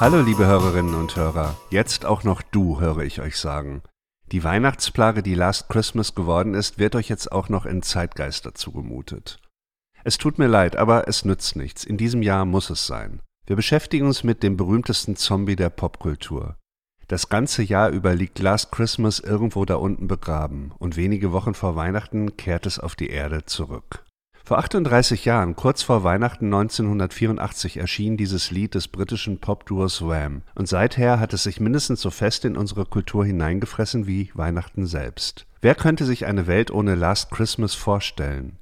Hallo liebe Hörerinnen und Hörer, jetzt auch noch du, höre ich euch sagen. Die Weihnachtsplage, die Last Christmas geworden ist, wird euch jetzt auch noch in Zeitgeist dazu gemutet. Es tut mir leid, aber es nützt nichts. In diesem Jahr muss es sein. Wir beschäftigen uns mit dem berühmtesten Zombie der Popkultur. Das ganze Jahr über liegt Last Christmas irgendwo da unten begraben und wenige Wochen vor Weihnachten kehrt es auf die Erde zurück. Vor 38 Jahren, kurz vor Weihnachten 1984, erschien dieses Lied des britischen Popduos Wham. Und seither hat es sich mindestens so fest in unsere Kultur hineingefressen wie Weihnachten selbst. Wer könnte sich eine Welt ohne Last Christmas vorstellen?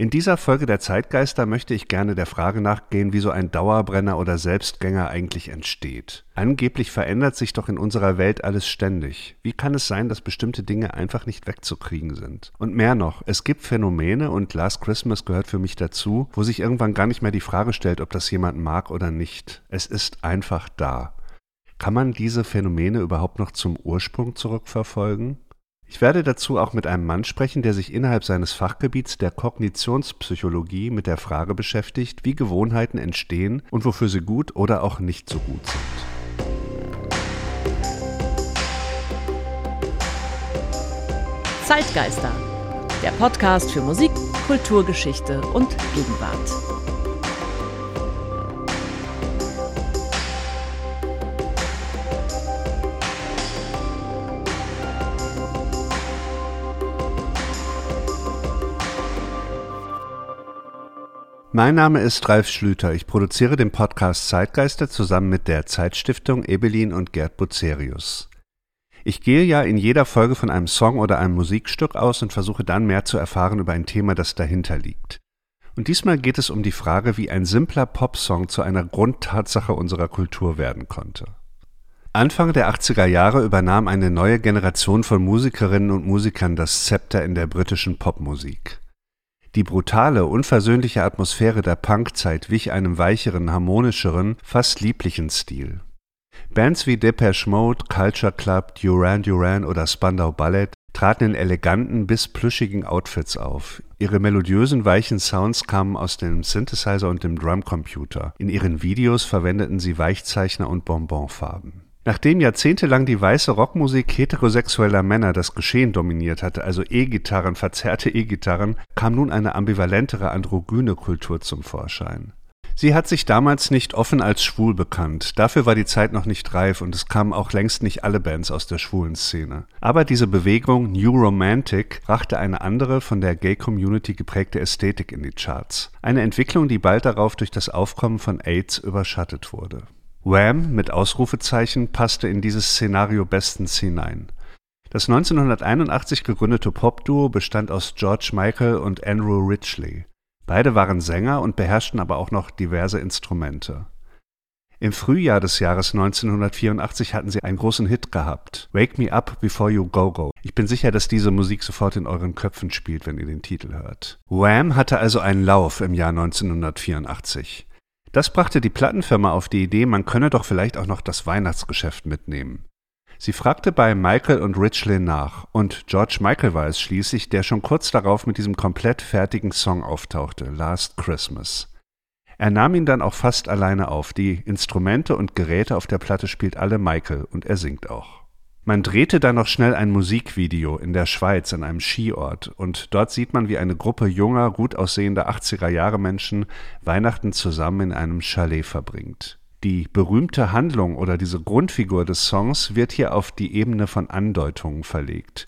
In dieser Folge der Zeitgeister möchte ich gerne der Frage nachgehen, wie so ein Dauerbrenner oder Selbstgänger eigentlich entsteht. Angeblich verändert sich doch in unserer Welt alles ständig. Wie kann es sein, dass bestimmte Dinge einfach nicht wegzukriegen sind? Und mehr noch, es gibt Phänomene, und Last Christmas gehört für mich dazu, wo sich irgendwann gar nicht mehr die Frage stellt, ob das jemand mag oder nicht. Es ist einfach da. Kann man diese Phänomene überhaupt noch zum Ursprung zurückverfolgen? Ich werde dazu auch mit einem Mann sprechen, der sich innerhalb seines Fachgebiets der Kognitionspsychologie mit der Frage beschäftigt, wie Gewohnheiten entstehen und wofür sie gut oder auch nicht so gut sind. Zeitgeister, der Podcast für Musik, Kulturgeschichte und Gegenwart. Mein Name ist Ralf Schlüter. Ich produziere den Podcast Zeitgeister zusammen mit der Zeitstiftung Ebelin und Gerd Bucerius. Ich gehe ja in jeder Folge von einem Song oder einem Musikstück aus und versuche dann mehr zu erfahren über ein Thema, das dahinter liegt. Und diesmal geht es um die Frage, wie ein simpler Popsong zu einer Grundtatsache unserer Kultur werden konnte. Anfang der 80er Jahre übernahm eine neue Generation von Musikerinnen und Musikern das Zepter in der britischen Popmusik. Die brutale, unversöhnliche Atmosphäre der Punkzeit wich einem weicheren, harmonischeren, fast lieblichen Stil. Bands wie Depeche Mode, Culture Club, Duran Duran oder Spandau Ballet traten in eleganten bis plüschigen Outfits auf. Ihre melodiösen, weichen Sounds kamen aus dem Synthesizer und dem Drumcomputer. In ihren Videos verwendeten sie Weichzeichner und Bonbonfarben. Nachdem jahrzehntelang die weiße Rockmusik heterosexueller Männer das Geschehen dominiert hatte, also E-Gitarren, verzerrte E-Gitarren, kam nun eine ambivalentere androgyne Kultur zum Vorschein. Sie hat sich damals nicht offen als schwul bekannt, dafür war die Zeit noch nicht reif und es kamen auch längst nicht alle Bands aus der schwulen Szene. Aber diese Bewegung New Romantic brachte eine andere, von der Gay-Community geprägte Ästhetik in die Charts. Eine Entwicklung, die bald darauf durch das Aufkommen von AIDS überschattet wurde. Wham mit Ausrufezeichen passte in dieses Szenario bestens hinein. Das 1981 gegründete Popduo bestand aus George Michael und Andrew Ridgely. Beide waren Sänger und beherrschten aber auch noch diverse Instrumente. Im Frühjahr des Jahres 1984 hatten sie einen großen Hit gehabt, Wake Me Up Before You Go Go. Ich bin sicher, dass diese Musik sofort in euren Köpfen spielt, wenn ihr den Titel hört. Wham hatte also einen Lauf im Jahr 1984. Das brachte die Plattenfirma auf die Idee, man könne doch vielleicht auch noch das Weihnachtsgeschäft mitnehmen. Sie fragte bei Michael und Richley nach, und George Michael war es schließlich, der schon kurz darauf mit diesem komplett fertigen Song auftauchte, Last Christmas. Er nahm ihn dann auch fast alleine auf, die Instrumente und Geräte auf der Platte spielt alle Michael und er singt auch. Man drehte dann noch schnell ein Musikvideo in der Schweiz an einem Skiort und dort sieht man, wie eine Gruppe junger, gut aussehender 80er-Jahre-Menschen Weihnachten zusammen in einem Chalet verbringt. Die berühmte Handlung oder diese Grundfigur des Songs wird hier auf die Ebene von Andeutungen verlegt.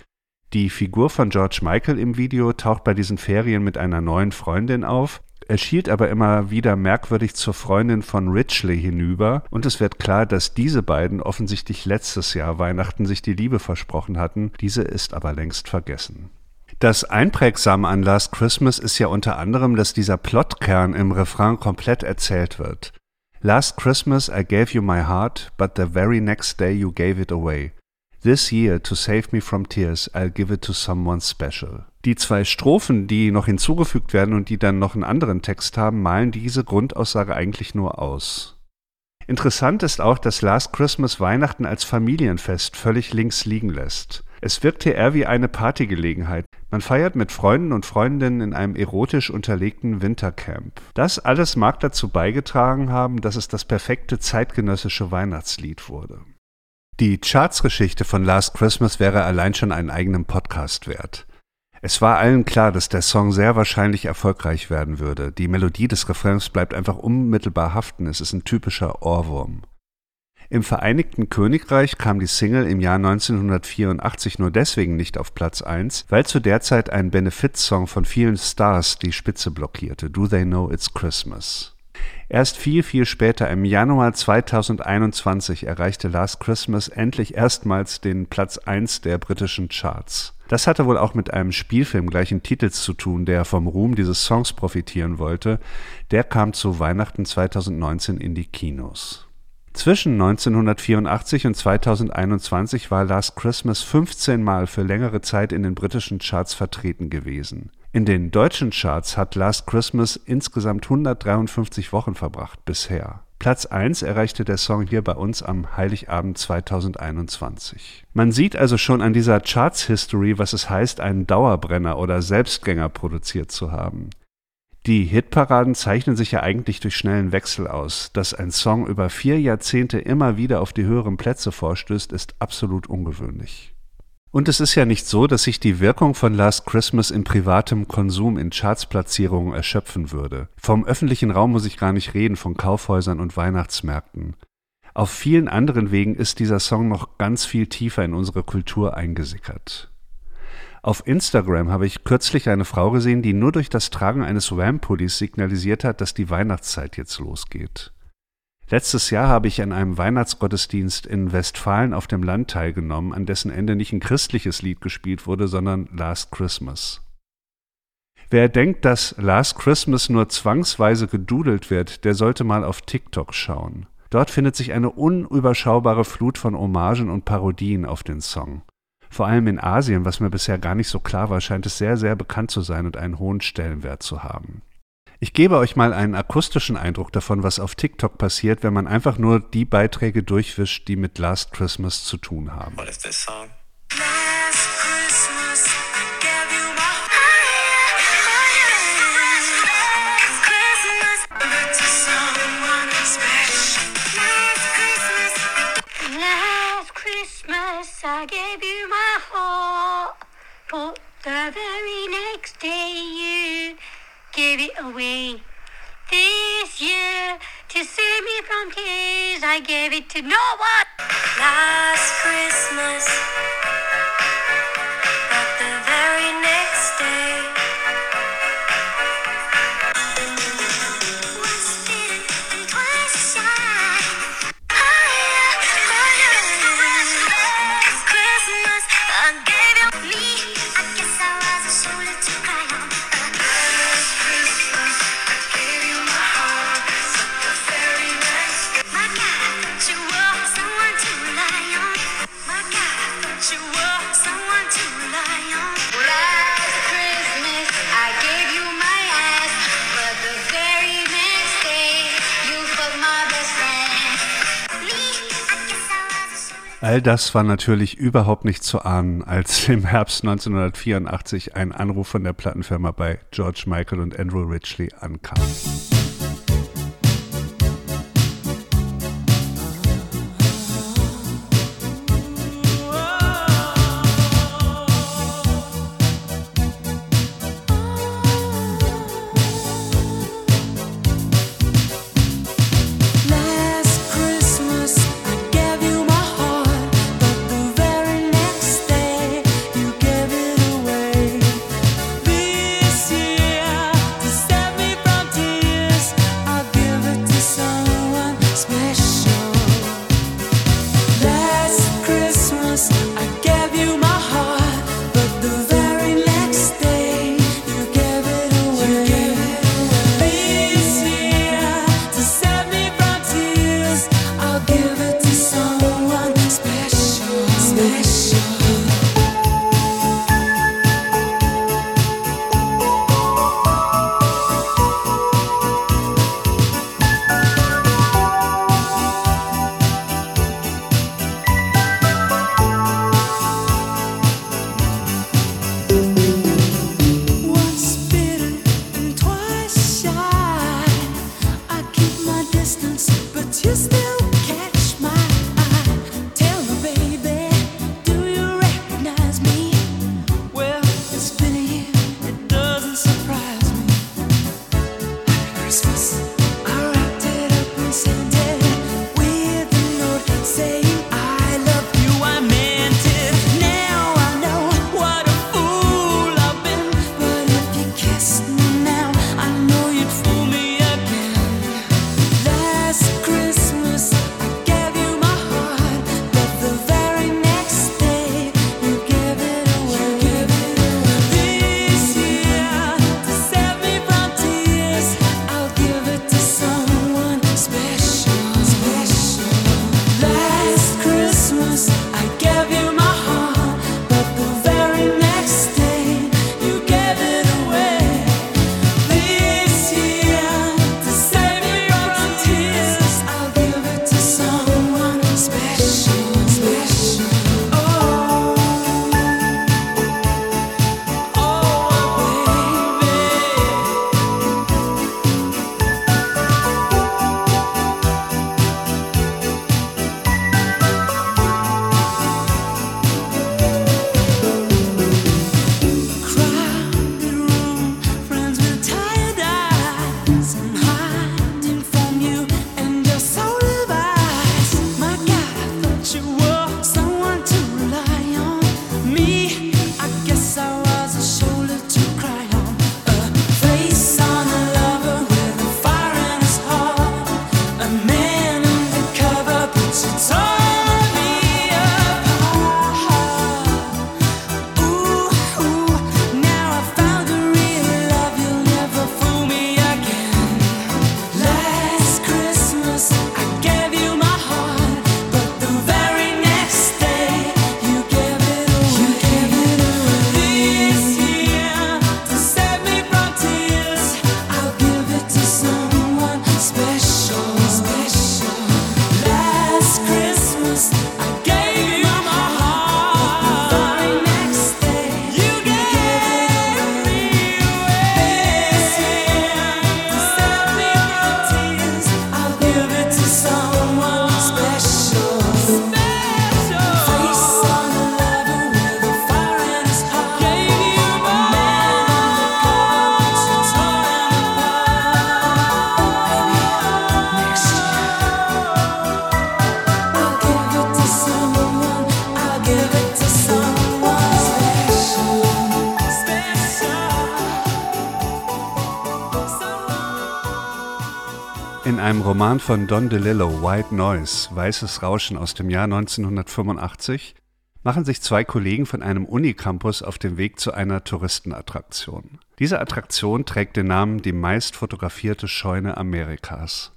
Die Figur von George Michael im Video taucht bei diesen Ferien mit einer neuen Freundin auf, er schielt aber immer wieder merkwürdig zur Freundin von Ridgely hinüber und es wird klar, dass diese beiden offensichtlich letztes Jahr Weihnachten sich die Liebe versprochen hatten, diese ist aber längst vergessen. Das Einprägsame an Last Christmas ist ja unter anderem, dass dieser Plotkern im Refrain komplett erzählt wird. Last Christmas I gave you my heart, but the very next day you gave it away. This year, to save me from tears, I'll give it to someone special. Die zwei Strophen, die noch hinzugefügt werden und die dann noch einen anderen Text haben, malen diese Grundaussage eigentlich nur aus. Interessant ist auch, dass Last Christmas Weihnachten als Familienfest völlig links liegen lässt. Es wirkte eher wie eine Partygelegenheit. Man feiert mit Freunden und Freundinnen in einem erotisch unterlegten Wintercamp. Das alles mag dazu beigetragen haben, dass es das perfekte zeitgenössische Weihnachtslied wurde. Die Chartsgeschichte von Last Christmas wäre allein schon einen eigenen Podcast wert. Es war allen klar, dass der Song sehr wahrscheinlich erfolgreich werden würde. Die Melodie des Refrains bleibt einfach unmittelbar haften. Es ist ein typischer Ohrwurm. Im Vereinigten Königreich kam die Single im Jahr 1984 nur deswegen nicht auf Platz 1, weil zu der Zeit ein Benefit-Song von vielen Stars die Spitze blockierte, Do They Know It's Christmas. Erst viel, viel später, im Januar 2021, erreichte Last Christmas endlich erstmals den Platz 1 der britischen Charts. Das hatte wohl auch mit einem Spielfilm gleichen Titels zu tun, der vom Ruhm dieses Songs profitieren wollte. Der kam zu Weihnachten 2019 in die Kinos. Zwischen 1984 und 2021 war Last Christmas 15 Mal für längere Zeit in den britischen Charts vertreten gewesen. In den deutschen Charts hat Last Christmas insgesamt 153 Wochen verbracht bisher. Platz 1 erreichte der Song hier bei uns am Heiligabend 2021. Man sieht also schon an dieser Charts-History, was es heißt, einen Dauerbrenner oder Selbstgänger produziert zu haben. Die Hitparaden zeichnen sich ja eigentlich durch schnellen Wechsel aus. Dass ein Song über vier Jahrzehnte immer wieder auf die höheren Plätze vorstößt, ist absolut ungewöhnlich. Und es ist ja nicht so, dass sich die Wirkung von Last Christmas in privatem Konsum in Chartsplatzierungen erschöpfen würde. Vom öffentlichen Raum muss ich gar nicht reden, von Kaufhäusern und Weihnachtsmärkten. Auf vielen anderen Wegen ist dieser Song noch ganz viel tiefer in unsere Kultur eingesickert. Auf Instagram habe ich kürzlich eine Frau gesehen, die nur durch das Tragen eines Wham-Pullis signalisiert hat, dass die Weihnachtszeit jetzt losgeht. Letztes Jahr habe ich an einem Weihnachtsgottesdienst in Westfalen auf dem Land teilgenommen, an dessen Ende nicht ein christliches Lied gespielt wurde, sondern Last Christmas. Wer denkt, dass Last Christmas nur zwangsweise gedudelt wird, der sollte mal auf TikTok schauen. Dort findet sich eine unüberschaubare Flut von Hommagen und Parodien auf den Song. Vor allem in Asien, was mir bisher gar nicht so klar war, scheint es sehr, sehr bekannt zu sein und einen hohen Stellenwert zu haben. Ich gebe euch mal einen akustischen Eindruck davon, was auf TikTok passiert, wenn man einfach nur die Beiträge durchwischt, die mit Last Christmas zu tun haben. What is this song? I gave you my heart, but the very next day you gave it away. This year, to save me from tears, I gave it to no one. Last Christmas. All das war natürlich überhaupt nicht zu ahnen, als im Herbst 1984 ein Anruf von der Plattenfirma bei George Michael und Andrew Ridgely ankam. Roman von Don DeLillo, White Noise, Weißes Rauschen aus dem Jahr 1985, machen sich zwei Kollegen von einem Unicampus auf den Weg zu einer Touristenattraktion. Diese Attraktion trägt den Namen die meist fotografierte Scheune Amerikas.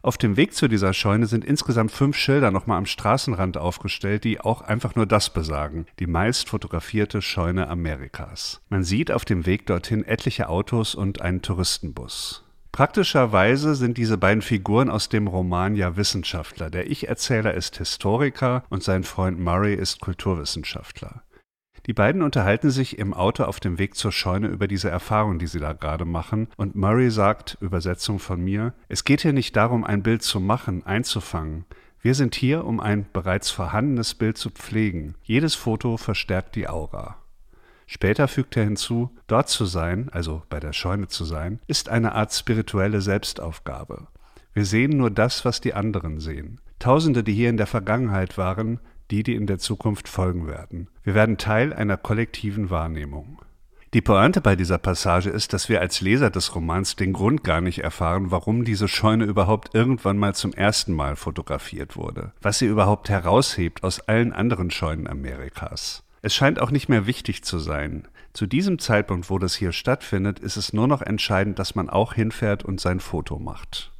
Auf dem Weg zu dieser Scheune sind insgesamt fünf Schilder nochmal am Straßenrand aufgestellt, die auch einfach nur das besagen. Die meist fotografierte Scheune Amerikas. Man sieht auf dem Weg dorthin etliche Autos und einen Touristenbus. Praktischerweise sind diese beiden Figuren aus dem Roman ja Wissenschaftler. Der Ich-Erzähler ist Historiker und sein Freund Murray ist Kulturwissenschaftler. Die beiden unterhalten sich im Auto auf dem Weg zur Scheune über diese Erfahrung, die sie da gerade machen, und Murray sagt, Übersetzung von mir, es geht hier nicht darum, ein Bild zu machen, einzufangen. Wir sind hier, um ein bereits vorhandenes Bild zu pflegen. Jedes Foto verstärkt die Aura. Später fügt er hinzu, dort zu sein, also bei der Scheune zu sein, ist eine Art spirituelle Selbstaufgabe. Wir sehen nur das, was die anderen sehen. Tausende, die hier in der Vergangenheit waren, die, die in der Zukunft folgen werden. Wir werden Teil einer kollektiven Wahrnehmung. Die Pointe bei dieser Passage ist, dass wir als Leser des Romans den Grund gar nicht erfahren, warum diese Scheune überhaupt irgendwann mal zum ersten Mal fotografiert wurde, was sie überhaupt heraushebt aus allen anderen Scheunen Amerikas. Es scheint auch nicht mehr wichtig zu sein. Zu diesem Zeitpunkt, wo das hier stattfindet, ist es nur noch entscheidend, dass man auch hinfährt und sein Foto macht.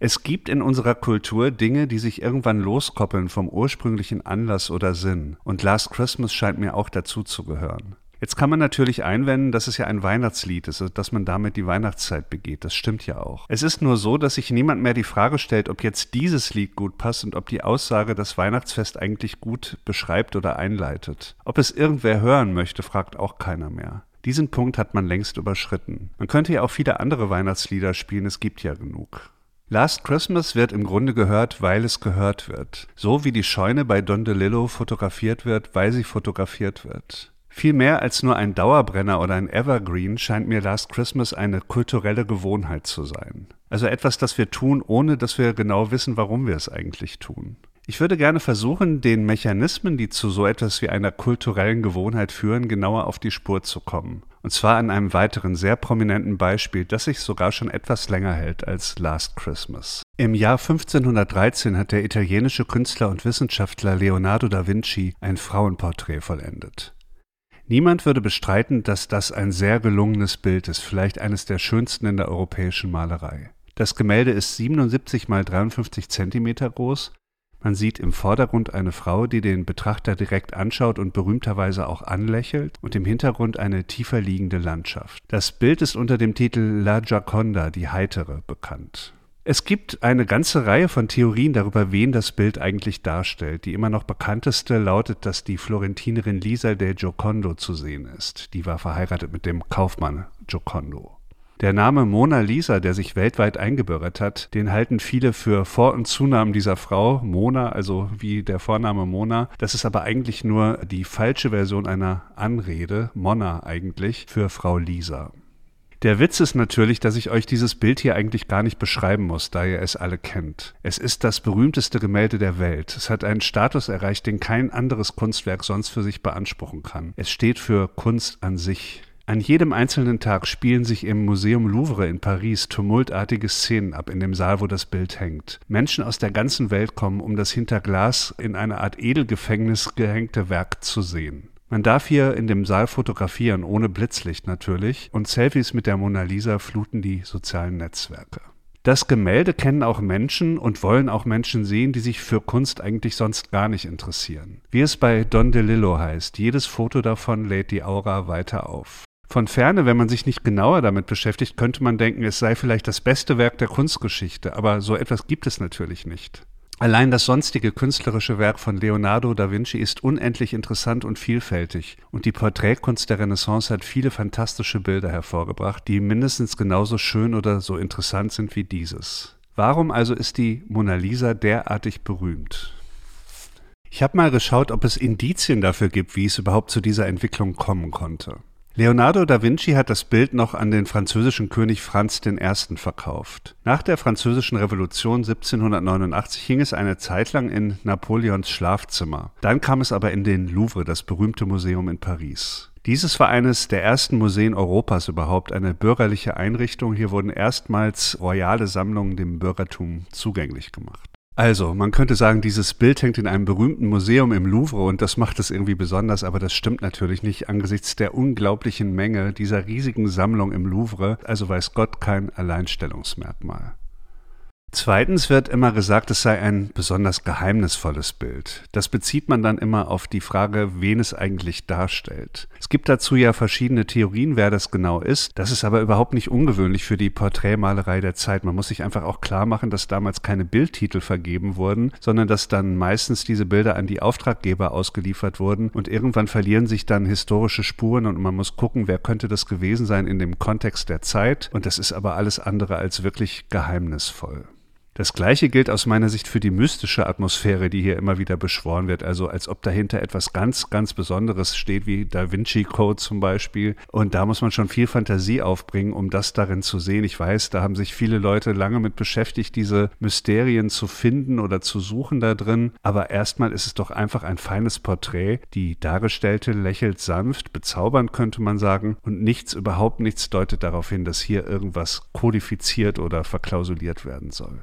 Es gibt in unserer Kultur Dinge, die sich irgendwann loskoppeln vom ursprünglichen Anlass oder Sinn. Und Last Christmas scheint mir auch dazu zu gehören. Jetzt kann man natürlich einwenden, dass es ja ein Weihnachtslied ist, dass man damit die Weihnachtszeit begeht. Das stimmt ja auch. Es ist nur so, dass sich niemand mehr die Frage stellt, ob jetzt dieses Lied gut passt und ob die Aussage das Weihnachtsfest eigentlich gut beschreibt oder einleitet. Ob es irgendwer hören möchte, fragt auch keiner mehr. Diesen Punkt hat man längst überschritten. Man könnte ja auch viele andere Weihnachtslieder spielen, es gibt ja genug. Last Christmas wird im Grunde gehört, weil es gehört wird. So wie die Scheune bei Don DeLillo fotografiert wird, weil sie fotografiert wird. Viel mehr als nur ein Dauerbrenner oder ein Evergreen scheint mir Last Christmas eine kulturelle Gewohnheit zu sein. Also etwas, das wir tun, ohne dass wir genau wissen, warum wir es eigentlich tun. Ich würde gerne versuchen, den Mechanismen, die zu so etwas wie einer kulturellen Gewohnheit führen, genauer auf die Spur zu kommen. Und zwar an einem weiteren sehr prominenten Beispiel, das sich sogar schon etwas länger hält als Last Christmas. Im Jahr 1513 hat der italienische Künstler und Wissenschaftler Leonardo da Vinci ein Frauenporträt vollendet. Niemand würde bestreiten, dass das ein sehr gelungenes Bild ist, vielleicht eines der schönsten in der europäischen Malerei. Das Gemälde ist 77 mal 53 Zentimeter groß man sieht im Vordergrund eine Frau, die den Betrachter direkt anschaut und berühmterweise auch anlächelt, und im Hintergrund eine tiefer liegende Landschaft. Das Bild ist unter dem Titel La Gioconda, die Heitere, bekannt. Es gibt eine ganze Reihe von Theorien darüber, wen das Bild eigentlich darstellt. Die immer noch bekannteste lautet, dass die Florentinerin Lisa del Giocondo zu sehen ist. Die war verheiratet mit dem Kaufmann Giocondo. Der Name Mona Lisa, der sich weltweit eingebürgert hat, den halten viele für Vor- und Zunamen dieser Frau, Mona, also wie der Vorname Mona. Das ist aber eigentlich nur die falsche Version einer Anrede, Mona eigentlich, für Frau Lisa. Der Witz ist natürlich, dass ich euch dieses Bild hier eigentlich gar nicht beschreiben muss, da ihr es alle kennt. Es ist das berühmteste Gemälde der Welt. Es hat einen Status erreicht, den kein anderes Kunstwerk sonst für sich beanspruchen kann. Es steht für Kunst an sich. An jedem einzelnen Tag spielen sich im Museum Louvre in Paris tumultartige Szenen ab in dem Saal, wo das Bild hängt. Menschen aus der ganzen Welt kommen, um das hinter Glas in eine Art Edelgefängnis gehängte Werk zu sehen. Man darf hier in dem Saal fotografieren, ohne Blitzlicht natürlich, und Selfies mit der Mona Lisa fluten die sozialen Netzwerke. Das Gemälde kennen auch Menschen und wollen auch Menschen sehen, die sich für Kunst eigentlich sonst gar nicht interessieren. Wie es bei Don DeLillo heißt, jedes Foto davon lädt die Aura weiter auf. Von ferne, wenn man sich nicht genauer damit beschäftigt, könnte man denken, es sei vielleicht das beste Werk der Kunstgeschichte, aber so etwas gibt es natürlich nicht. Allein das sonstige künstlerische Werk von Leonardo da Vinci ist unendlich interessant und vielfältig, und die Porträtkunst der Renaissance hat viele fantastische Bilder hervorgebracht, die mindestens genauso schön oder so interessant sind wie dieses. Warum also ist die Mona Lisa derartig berühmt? Ich habe mal geschaut, ob es Indizien dafür gibt, wie es überhaupt zu dieser Entwicklung kommen konnte. Leonardo da Vinci hat das Bild noch an den französischen König Franz I. verkauft. Nach der Französischen Revolution 1789 hing es eine Zeit lang in Napoleons Schlafzimmer. Dann kam es aber in den Louvre, das berühmte Museum in Paris. Dieses war eines der ersten Museen Europas überhaupt, eine bürgerliche Einrichtung. Hier wurden erstmals royale Sammlungen dem Bürgertum zugänglich gemacht. Also, man könnte sagen, dieses Bild hängt in einem berühmten Museum im Louvre und das macht es irgendwie besonders, aber das stimmt natürlich nicht angesichts der unglaublichen Menge dieser riesigen Sammlung im Louvre, also weiß Gott kein Alleinstellungsmerkmal. Zweitens wird immer gesagt, es sei ein besonders geheimnisvolles Bild. Das bezieht man dann immer auf die Frage, wen es eigentlich darstellt. Es gibt dazu ja verschiedene Theorien, wer das genau ist. Das ist aber überhaupt nicht ungewöhnlich für die Porträtmalerei der Zeit. Man muss sich einfach auch klar machen, dass damals keine Bildtitel vergeben wurden, sondern dass dann meistens diese Bilder an die Auftraggeber ausgeliefert wurden und irgendwann verlieren sich dann historische Spuren und man muss gucken, wer könnte das gewesen sein in dem Kontext der Zeit. Und das ist aber alles andere als wirklich geheimnisvoll. Das gleiche gilt aus meiner Sicht für die mystische Atmosphäre, die hier immer wieder beschworen wird. Also als ob dahinter etwas ganz, ganz Besonderes steht, wie Da Vinci Code zum Beispiel. Und da muss man schon viel Fantasie aufbringen, um das darin zu sehen. Ich weiß, da haben sich viele Leute lange mit beschäftigt, diese Mysterien zu finden oder zu suchen da drin. Aber erstmal ist es doch einfach ein feines Porträt. Die Dargestellte lächelt sanft, bezaubernd könnte man sagen. Und nichts, überhaupt nichts deutet darauf hin, dass hier irgendwas kodifiziert oder verklausuliert werden soll.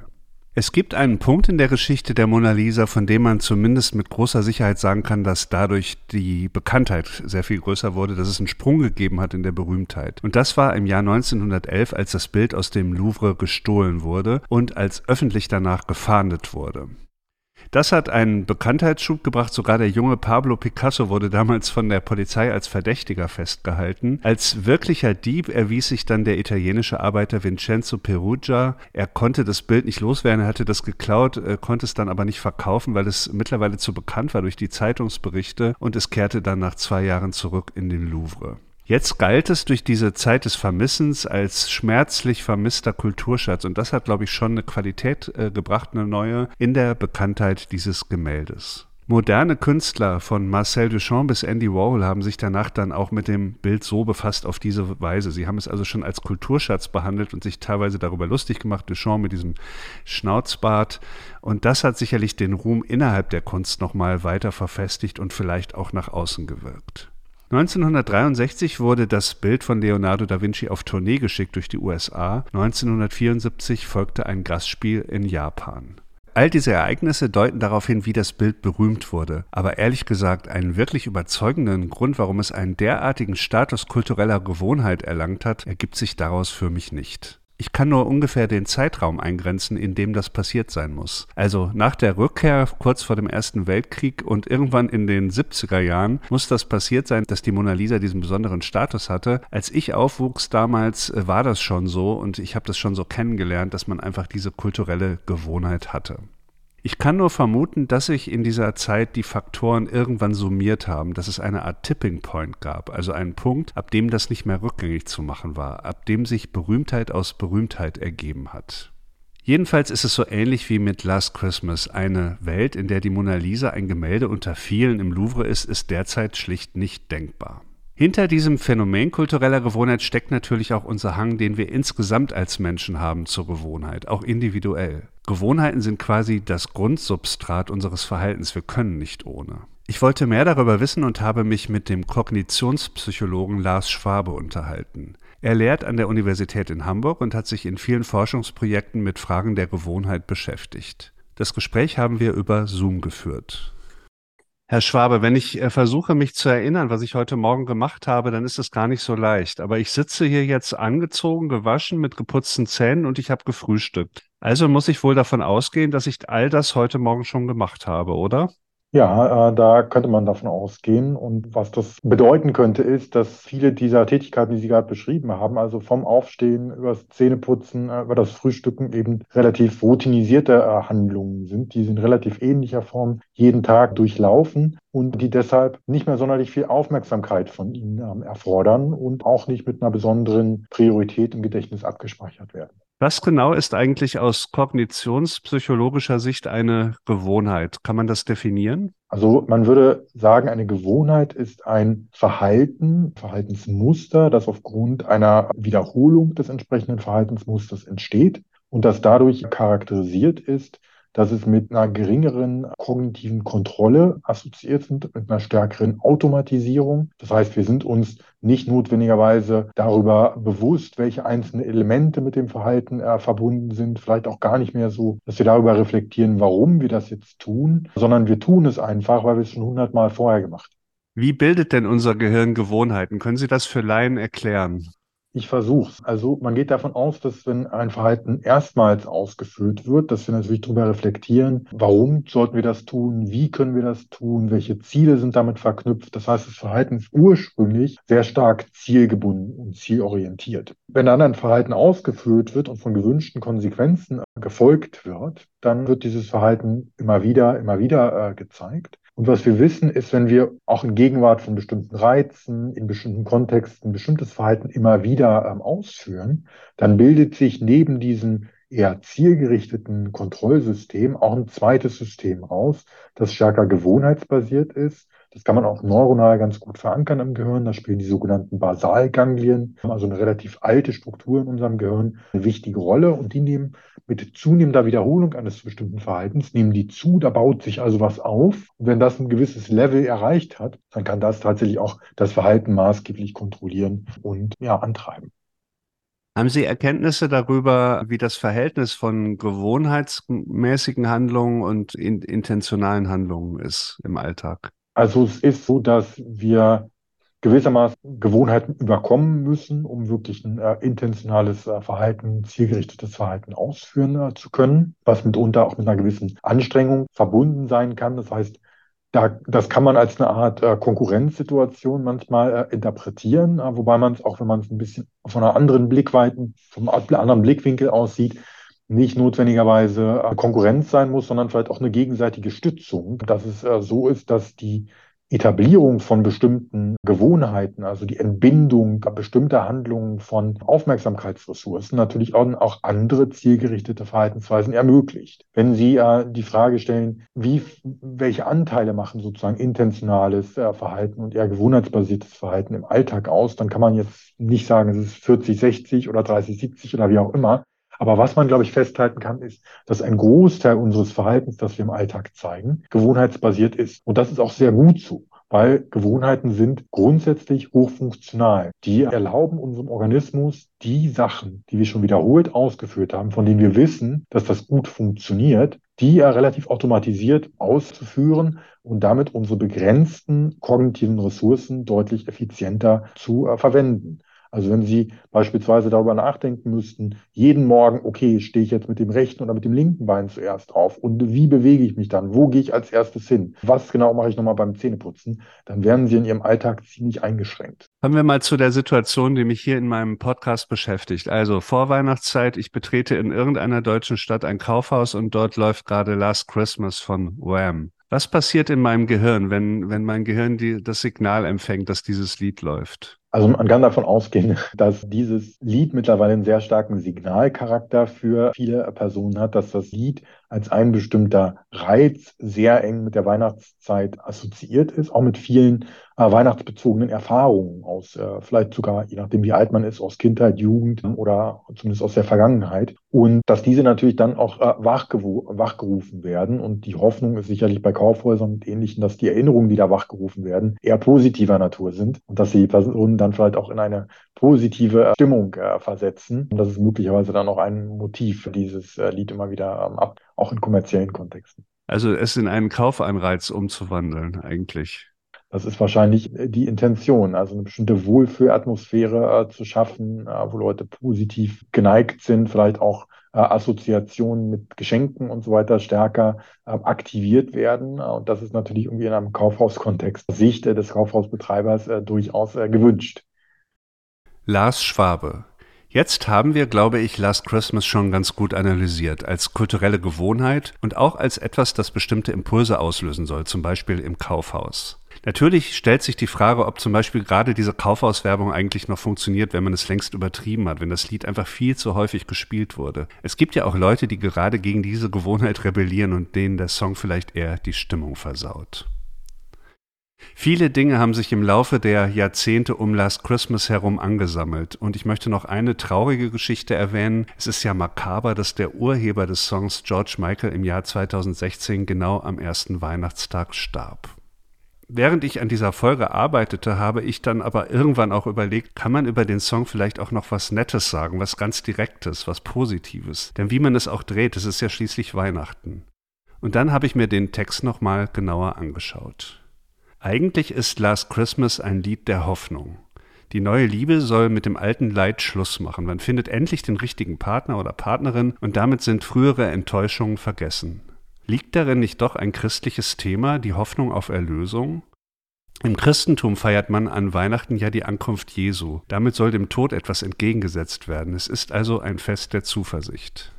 Es gibt einen Punkt in der Geschichte der Mona Lisa, von dem man zumindest mit großer Sicherheit sagen kann, dass dadurch die Bekanntheit sehr viel größer wurde, dass es einen Sprung gegeben hat in der Berühmtheit. Und das war im Jahr 1911, als das Bild aus dem Louvre gestohlen wurde und als öffentlich danach gefahndet wurde. Das hat einen Bekanntheitsschub gebracht. Sogar der junge Pablo Picasso wurde damals von der Polizei als Verdächtiger festgehalten. Als wirklicher Dieb erwies sich dann der italienische Arbeiter Vincenzo Perugia. Er konnte das Bild nicht loswerden, er hatte das geklaut, äh, konnte es dann aber nicht verkaufen, weil es mittlerweile zu bekannt war durch die Zeitungsberichte und es kehrte dann nach zwei Jahren zurück in den Louvre. Jetzt galt es durch diese Zeit des Vermissens als schmerzlich vermisster Kulturschatz und das hat, glaube ich, schon eine Qualität äh, gebracht, eine neue, in der Bekanntheit dieses Gemäldes. Moderne Künstler von Marcel Duchamp bis Andy Warhol haben sich danach dann auch mit dem Bild so befasst auf diese Weise. Sie haben es also schon als Kulturschatz behandelt und sich teilweise darüber lustig gemacht. Duchamp mit diesem Schnauzbart. Und das hat sicherlich den Ruhm innerhalb der Kunst nochmal weiter verfestigt und vielleicht auch nach außen gewirkt. 1963 wurde das Bild von Leonardo da Vinci auf Tournee geschickt durch die USA. 1974 folgte ein Gastspiel in Japan. All diese Ereignisse deuten darauf hin, wie das Bild berühmt wurde. Aber ehrlich gesagt, einen wirklich überzeugenden Grund, warum es einen derartigen Status kultureller Gewohnheit erlangt hat, ergibt sich daraus für mich nicht. Ich kann nur ungefähr den Zeitraum eingrenzen, in dem das passiert sein muss. Also nach der Rückkehr kurz vor dem Ersten Weltkrieg und irgendwann in den 70er Jahren muss das passiert sein, dass die Mona Lisa diesen besonderen Status hatte. Als ich aufwuchs damals, äh, war das schon so und ich habe das schon so kennengelernt, dass man einfach diese kulturelle Gewohnheit hatte. Ich kann nur vermuten, dass sich in dieser Zeit die Faktoren irgendwann summiert haben, dass es eine Art Tipping Point gab, also einen Punkt, ab dem das nicht mehr rückgängig zu machen war, ab dem sich Berühmtheit aus Berühmtheit ergeben hat. Jedenfalls ist es so ähnlich wie mit Last Christmas. Eine Welt, in der die Mona Lisa ein Gemälde unter vielen im Louvre ist, ist derzeit schlicht nicht denkbar. Hinter diesem Phänomen kultureller Gewohnheit steckt natürlich auch unser Hang, den wir insgesamt als Menschen haben zur Gewohnheit, auch individuell. Gewohnheiten sind quasi das Grundsubstrat unseres Verhaltens, wir können nicht ohne. Ich wollte mehr darüber wissen und habe mich mit dem Kognitionspsychologen Lars Schwabe unterhalten. Er lehrt an der Universität in Hamburg und hat sich in vielen Forschungsprojekten mit Fragen der Gewohnheit beschäftigt. Das Gespräch haben wir über Zoom geführt. Herr Schwabe, wenn ich äh, versuche, mich zu erinnern, was ich heute Morgen gemacht habe, dann ist es gar nicht so leicht. Aber ich sitze hier jetzt angezogen, gewaschen, mit geputzten Zähnen und ich habe gefrühstückt. Also muss ich wohl davon ausgehen, dass ich all das heute Morgen schon gemacht habe, oder? Ja, äh, da könnte man davon ausgehen. Und was das bedeuten könnte, ist, dass viele dieser Tätigkeiten, die Sie gerade beschrieben haben, also vom Aufstehen über das Zähneputzen, äh, über das Frühstücken eben relativ routinisierte äh, Handlungen sind. Die sind relativ ähnlicher Form jeden Tag durchlaufen. und die deshalb nicht mehr sonderlich viel Aufmerksamkeit von ihnen ähm, erfordern und auch nicht mit einer besonderen Priorität im Gedächtnis abgespeichert werden. Was genau ist eigentlich aus kognitionspsychologischer Sicht eine Gewohnheit? Kann man das definieren? Also man würde sagen, eine Gewohnheit ist ein Verhalten, Verhaltensmuster, das aufgrund einer Wiederholung des entsprechenden Verhaltensmusters entsteht und das dadurch charakterisiert ist, dass es mit einer geringeren kognitiven Kontrolle assoziiert sind, mit einer stärkeren Automatisierung. Das heißt, wir sind uns nicht notwendigerweise darüber bewusst, welche einzelnen Elemente mit dem Verhalten äh, verbunden sind, vielleicht auch gar nicht mehr so, dass wir darüber reflektieren, warum wir das jetzt tun, sondern wir tun es einfach, weil wir es schon hundertmal vorher gemacht haben. Wie bildet denn unser Gehirn Gewohnheiten? Können Sie das für Laien erklären? Ich versuche. Also man geht davon aus, dass wenn ein Verhalten erstmals ausgeführt wird, dass wir natürlich darüber reflektieren, warum sollten wir das tun, wie können wir das tun, welche Ziele sind damit verknüpft. Das heißt, das Verhalten ist ursprünglich sehr stark zielgebunden und zielorientiert. Wenn dann ein Verhalten ausgeführt wird und von gewünschten Konsequenzen gefolgt wird, dann wird dieses Verhalten immer wieder, immer wieder äh, gezeigt. Und was wir wissen, ist, wenn wir auch in Gegenwart von bestimmten Reizen, in bestimmten Kontexten bestimmtes Verhalten immer wieder ähm, ausführen, dann bildet sich neben diesem eher zielgerichteten Kontrollsystem auch ein zweites System raus, das stärker gewohnheitsbasiert ist. Das kann man auch neuronal ganz gut verankern im Gehirn. Da spielen die sogenannten Basalganglien, also eine relativ alte Struktur in unserem Gehirn, eine wichtige Rolle. Und die nehmen mit zunehmender Wiederholung eines bestimmten Verhaltens, nehmen die zu, da baut sich also was auf. Und wenn das ein gewisses Level erreicht hat, dann kann das tatsächlich auch das Verhalten maßgeblich kontrollieren und ja, antreiben. Haben Sie Erkenntnisse darüber, wie das Verhältnis von gewohnheitsmäßigen Handlungen und in, intentionalen Handlungen ist im Alltag? Also es ist so, dass wir gewissermaßen Gewohnheiten überkommen müssen, um wirklich ein äh, intentionales äh, Verhalten, zielgerichtetes Verhalten ausführen äh, zu können, was mitunter auch mit einer gewissen Anstrengung verbunden sein kann. Das heißt, da, das kann man als eine Art äh, Konkurrenzsituation manchmal äh, interpretieren, äh, wobei man es auch, wenn man es ein bisschen von einer anderen Blickweiten, vom anderen Blickwinkel aussieht, nicht notwendigerweise äh, Konkurrenz sein muss, sondern vielleicht auch eine gegenseitige Stützung, dass es äh, so ist, dass die Etablierung von bestimmten Gewohnheiten, also die Entbindung bestimmter Handlungen von Aufmerksamkeitsressourcen natürlich auch, andere zielgerichtete Verhaltensweisen ermöglicht. Wenn Sie äh, die Frage stellen, wie, welche Anteile machen sozusagen intentionales äh, Verhalten und eher gewohnheitsbasiertes Verhalten im Alltag aus, dann kann man jetzt nicht sagen, es ist 40, 60 oder 30, 70 oder wie auch immer, aber was man, glaube ich, festhalten kann, ist, dass ein Großteil unseres Verhaltens, das wir im Alltag zeigen, gewohnheitsbasiert ist. Und das ist auch sehr gut so weil Gewohnheiten sind grundsätzlich hochfunktional. Die erlauben unserem Organismus die Sachen, die wir schon wiederholt ausgeführt haben, von denen wir wissen, dass das gut funktioniert, die ja relativ automatisiert auszuführen und damit unsere begrenzten kognitiven Ressourcen deutlich effizienter zu äh, verwenden. Also wenn Sie beispielsweise darüber nachdenken müssten, jeden Morgen, okay, stehe ich jetzt mit dem rechten oder mit dem linken Bein zuerst auf und wie bewege ich mich dann? Wo gehe ich als erstes hin? Was genau mache ich nochmal beim Zähneputzen? Dann werden Sie in Ihrem Alltag ziemlich eingeschränkt. Kommen wir mal zu der Situation, die mich hier in meinem Podcast beschäftigt. Also vor Weihnachtszeit, ich betrete in irgendeiner deutschen Stadt ein Kaufhaus und dort läuft gerade Last Christmas von Wham. Was passiert in meinem Gehirn, wenn, wenn mein Gehirn die, das Signal empfängt, dass dieses Lied läuft? Also man kann davon ausgehen, dass dieses Lied mittlerweile einen sehr starken Signalcharakter für viele Personen hat, dass das Lied als ein bestimmter Reiz sehr eng mit der Weihnachtszeit assoziiert ist, auch mit vielen äh, weihnachtsbezogenen Erfahrungen aus, äh, vielleicht sogar, je nachdem wie alt man ist, aus Kindheit, Jugend oder zumindest aus der Vergangenheit. Und dass diese natürlich dann auch äh, wachgerufen werden. Und die Hoffnung ist sicherlich bei Kaufhäusern und Ähnlichen, dass die Erinnerungen, die da wachgerufen werden, eher positiver Natur sind und dass sie Personen dann vielleicht auch in eine positive Stimmung äh, versetzen. Und das ist möglicherweise dann auch ein Motiv für dieses äh, Lied immer wieder ähm, ab, auch in kommerziellen Kontexten. Also es in einen Kaufanreiz umzuwandeln eigentlich. Das ist wahrscheinlich äh, die Intention, also eine bestimmte Wohlfühlatmosphäre äh, zu schaffen, äh, wo Leute positiv geneigt sind, vielleicht auch äh, Assoziationen mit Geschenken und so weiter stärker ähm, aktiviert werden. Und das ist natürlich irgendwie in einem Kaufhauskontext Sicht des Kaufhausbetreibers durchaus gewünscht. Lars Schwabe. Jetzt haben wir, glaube ich, Last Christmas schon ganz gut analysiert, als kulturelle Gewohnheit und auch als etwas, das bestimmte Impulse auslösen soll, zum Beispiel im Kaufhaus. Natürlich stellt sich die Frage, ob zum Beispiel gerade diese Kaufhauswerbung eigentlich noch funktioniert, wenn man es längst übertrieben hat, wenn das Lied einfach viel zu häufig gespielt wurde. Es gibt ja auch Leute, die gerade gegen diese Gewohnheit rebellieren und denen der Song vielleicht eher die Stimmung versaut. Viele Dinge haben sich im Laufe der Jahrzehnte um Last Christmas herum angesammelt. Und ich möchte noch eine traurige Geschichte erwähnen. Es ist ja makaber, dass der Urheber des Songs George Michael im Jahr 2016 genau am ersten Weihnachtstag starb. Während ich an dieser Folge arbeitete, habe ich dann aber irgendwann auch überlegt, kann man über den Song vielleicht auch noch was Nettes sagen, was ganz Direktes, was Positives. Denn wie man es auch dreht, es ist ja schließlich Weihnachten. Und dann habe ich mir den Text nochmal genauer angeschaut. Eigentlich ist Last Christmas ein Lied der Hoffnung. Die neue Liebe soll mit dem alten Leid Schluss machen. Man findet endlich den richtigen Partner oder Partnerin und damit sind frühere Enttäuschungen vergessen. Liegt darin nicht doch ein christliches Thema, die Hoffnung auf Erlösung? Im Christentum feiert man an Weihnachten ja die Ankunft Jesu. Damit soll dem Tod etwas entgegengesetzt werden. Es ist also ein Fest der Zuversicht.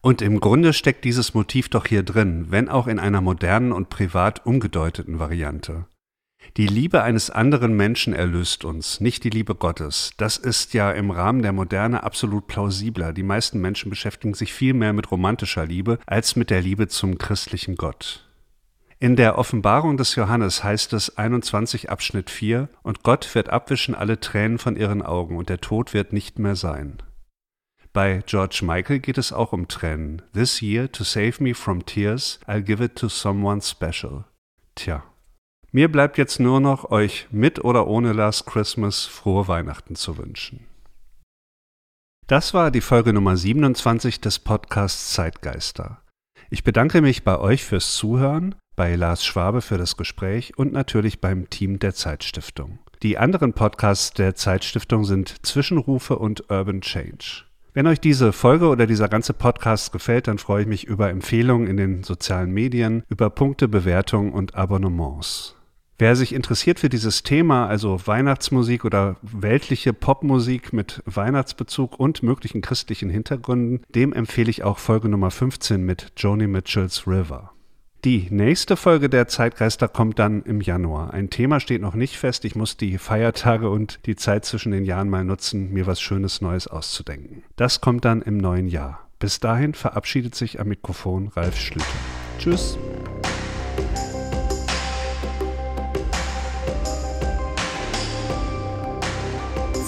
Und im Grunde steckt dieses Motiv doch hier drin, wenn auch in einer modernen und privat umgedeuteten Variante. Die Liebe eines anderen Menschen erlöst uns, nicht die Liebe Gottes. Das ist ja im Rahmen der Moderne absolut plausibler. Die meisten Menschen beschäftigen sich viel mehr mit romantischer Liebe als mit der Liebe zum christlichen Gott. In der Offenbarung des Johannes heißt es 21 Abschnitt 4, und Gott wird abwischen alle Tränen von ihren Augen, und der Tod wird nicht mehr sein. Bei George Michael geht es auch um Tränen. This year, to save me from tears, I'll give it to someone special. Tja. Mir bleibt jetzt nur noch, euch mit oder ohne Last Christmas frohe Weihnachten zu wünschen. Das war die Folge Nummer 27 des Podcasts Zeitgeister. Ich bedanke mich bei euch fürs Zuhören, bei Lars Schwabe für das Gespräch und natürlich beim Team der Zeitstiftung. Die anderen Podcasts der Zeitstiftung sind Zwischenrufe und Urban Change. Wenn euch diese Folge oder dieser ganze Podcast gefällt, dann freue ich mich über Empfehlungen in den sozialen Medien, über Punkte, Bewertungen und Abonnements. Wer sich interessiert für dieses Thema, also Weihnachtsmusik oder weltliche Popmusik mit Weihnachtsbezug und möglichen christlichen Hintergründen, dem empfehle ich auch Folge Nummer 15 mit Joni Mitchells River. Die nächste Folge der Zeitgeister kommt dann im Januar. Ein Thema steht noch nicht fest. Ich muss die Feiertage und die Zeit zwischen den Jahren mal nutzen, mir was Schönes Neues auszudenken. Das kommt dann im neuen Jahr. Bis dahin verabschiedet sich am Mikrofon Ralf Schlüter. Tschüss.